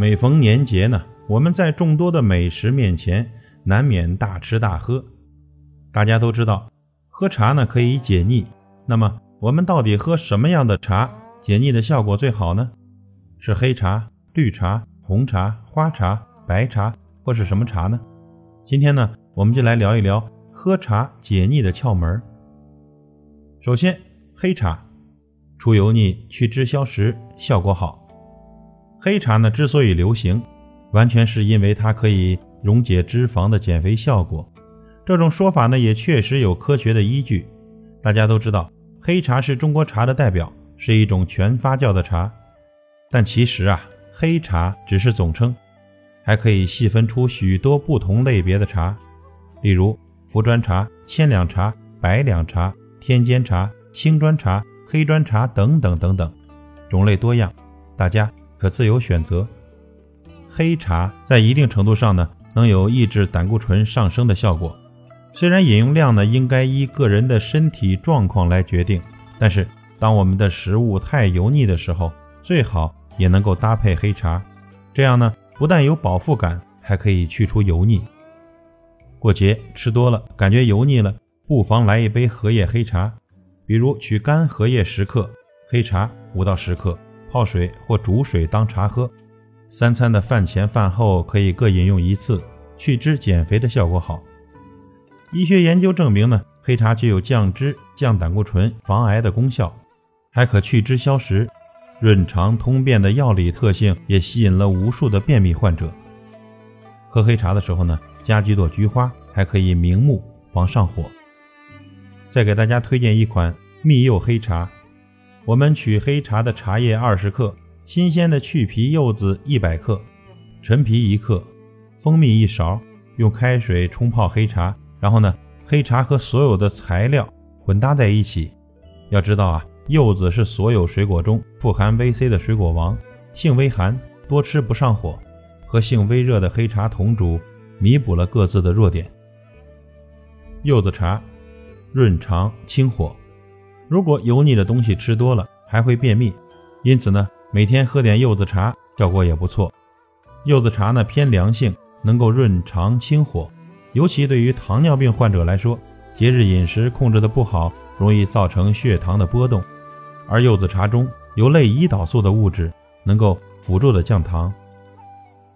每逢年节呢，我们在众多的美食面前，难免大吃大喝。大家都知道，喝茶呢可以解腻。那么，我们到底喝什么样的茶解腻的效果最好呢？是黑茶、绿茶、红茶、花茶、白茶，或是什么茶呢？今天呢，我们就来聊一聊喝茶解腻的窍门。首先，黑茶除油腻、去脂消食，效果好。黑茶呢，之所以流行，完全是因为它可以溶解脂肪的减肥效果。这种说法呢，也确实有科学的依据。大家都知道，黑茶是中国茶的代表，是一种全发酵的茶。但其实啊，黑茶只是总称，还可以细分出许多不同类别的茶，例如茯砖茶、千两茶、百两茶、天尖茶、青砖茶、黑砖茶等等等等，种类多样。大家。可自由选择。黑茶在一定程度上呢，能有抑制胆固醇上升的效果。虽然饮用量呢应该依个人的身体状况来决定，但是当我们的食物太油腻的时候，最好也能够搭配黑茶。这样呢，不但有饱腹感，还可以去除油腻。过节吃多了感觉油腻了，不妨来一杯荷叶黑茶，比如取干荷叶十克，黑茶五到十克。泡水或煮水当茶喝，三餐的饭前饭后可以各饮用一次，去脂减肥的效果好。医学研究证明呢，黑茶具有降脂、降胆固醇、防癌的功效，还可去脂消食、润肠通便的药理特性也吸引了无数的便秘患者。喝黑茶的时候呢，加几朵菊花，还可以明目防上火。再给大家推荐一款蜜柚黑茶。我们取黑茶的茶叶二十克，新鲜的去皮柚子一百克，陈皮一克，蜂蜜一勺，用开水冲泡黑茶。然后呢，黑茶和所有的材料混搭在一起。要知道啊，柚子是所有水果中富含 VC 的水果王，性微寒，多吃不上火。和性微热的黑茶同煮，弥补了各自的弱点。柚子茶，润肠清火。如果油腻的东西吃多了，还会便秘，因此呢，每天喝点柚子茶效果也不错。柚子茶呢偏凉性，能够润肠清火，尤其对于糖尿病患者来说，节日饮食控制的不好，容易造成血糖的波动。而柚子茶中有类胰岛素的物质，能够辅助的降糖、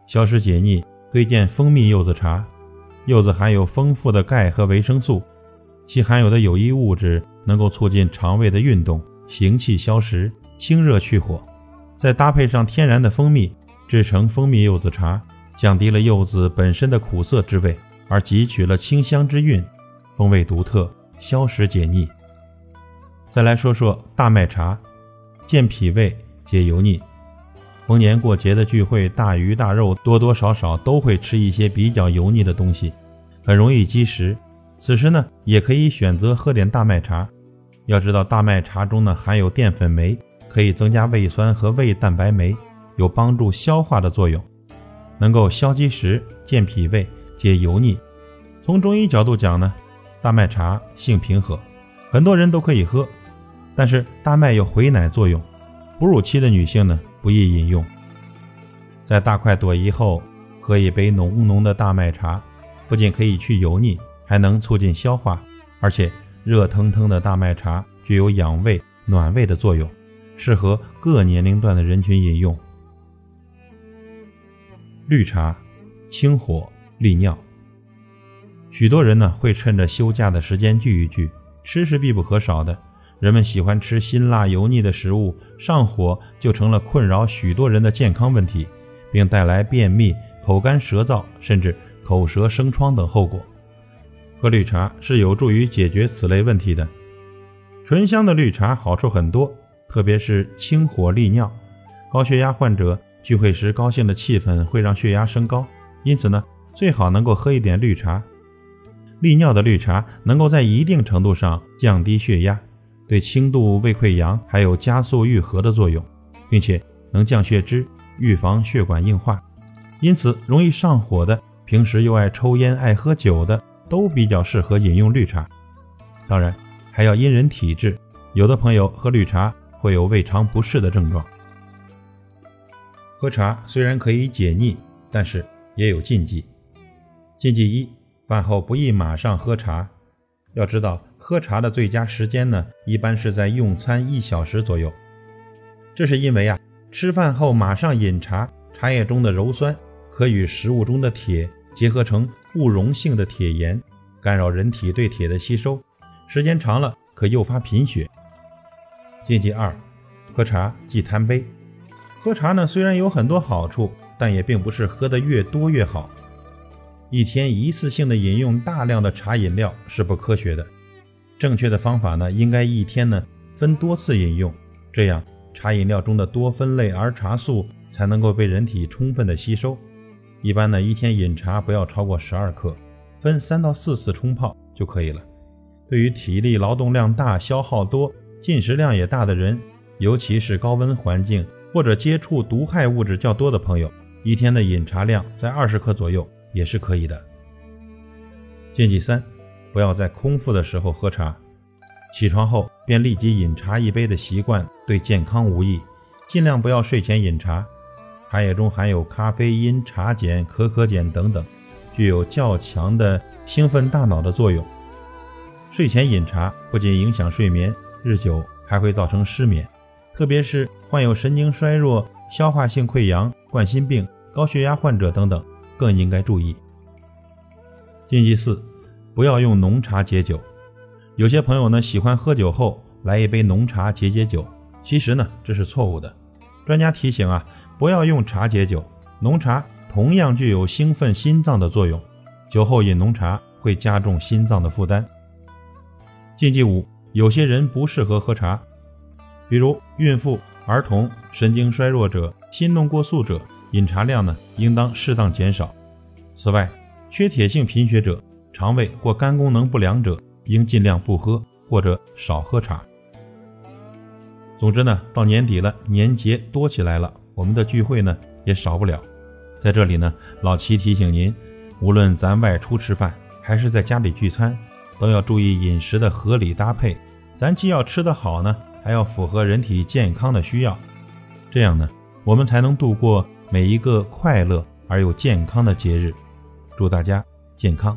消食解腻。推荐蜂蜜柚子茶，柚子含有丰富的钙和维生素，其含有的有益物质。能够促进肠胃的运动，行气消食，清热去火。再搭配上天然的蜂蜜，制成蜂蜜柚子茶，降低了柚子本身的苦涩之味，而汲取了清香之韵，风味独特，消食解腻。再来说说大麦茶，健脾胃，解油腻。逢年过节的聚会，大鱼大肉，多多少少都会吃一些比较油腻的东西，很容易积食。此时呢，也可以选择喝点大麦茶。要知道，大麦茶中呢含有淀粉酶，可以增加胃酸和胃蛋白酶，有帮助消化的作用，能够消积食、健脾胃、解油腻。从中医角度讲呢，大麦茶性平和，很多人都可以喝。但是大麦有回奶作用，哺乳期的女性呢不宜饮用。在大快朵颐后，喝一杯浓浓的大麦茶，不仅可以去油腻。还能促进消化，而且热腾腾的大麦茶具有养胃暖胃的作用，适合各年龄段的人群饮用。绿茶清火利尿，许多人呢会趁着休假的时间聚一聚，吃是必不可少的。人们喜欢吃辛辣油腻的食物，上火就成了困扰许多人的健康问题，并带来便秘、口干舌燥，甚至口舌生疮等后果。喝绿茶是有助于解决此类问题的。醇香的绿茶好处很多，特别是清火利尿。高血压患者聚会时高兴的气氛会让血压升高，因此呢，最好能够喝一点绿茶。利尿的绿茶能够在一定程度上降低血压，对轻度胃溃疡还有加速愈合的作用，并且能降血脂，预防血管硬化。因此，容易上火的，平时又爱抽烟、爱喝酒的。都比较适合饮用绿茶，当然还要因人体质，有的朋友喝绿茶会有胃肠不适的症状。喝茶虽然可以解腻，但是也有禁忌。禁忌一：饭后不宜马上喝茶。要知道，喝茶的最佳时间呢，一般是在用餐一小时左右。这是因为啊，吃饭后马上饮茶，茶叶中的鞣酸可与食物中的铁结合成不溶性的铁盐，干扰人体对铁的吸收，时间长了可诱发贫血。禁忌二：喝茶忌贪杯。喝茶呢，虽然有很多好处，但也并不是喝得越多越好。一天一次性的饮用大量的茶饮料是不科学的。正确的方法呢，应该一天呢分多次饮用，这样茶饮料中的多酚类儿茶素才能够被人体充分的吸收。一般呢，一天饮茶不要超过十二克，分三到四次冲泡就可以了。对于体力劳动量大、消耗多、进食量也大的人，尤其是高温环境。或者接触毒害物质较多的朋友，一天的饮茶量在二十克左右也是可以的。禁忌三，不要在空腹的时候喝茶，起床后便立即饮茶一杯的习惯对健康无益，尽量不要睡前饮茶。茶叶中含有咖啡因、茶碱、可可碱等等，具有较强的兴奋大脑的作用。睡前饮茶不仅影响睡眠，日久还会造成失眠。特别是患有神经衰弱、消化性溃疡、冠心病、高血压患者等等，更应该注意。禁忌四，不要用浓茶解酒。有些朋友呢喜欢喝酒后来一杯浓茶解解酒，其实呢这是错误的。专家提醒啊，不要用茶解酒，浓茶同样具有兴奋心脏的作用，酒后饮浓茶会加重心脏的负担。禁忌五，有些人不适合喝茶。比如孕妇、儿童、神经衰弱者、心动过速者，饮茶量呢应当适当减少。此外，缺铁性贫血者、肠胃或肝功能不良者，应尽量不喝或者少喝茶。总之呢，到年底了，年节多起来了，我们的聚会呢也少不了。在这里呢，老齐提醒您，无论咱外出吃饭还是在家里聚餐，都要注意饮食的合理搭配。咱既要吃得好呢。还要符合人体健康的需要，这样呢，我们才能度过每一个快乐而又健康的节日。祝大家健康！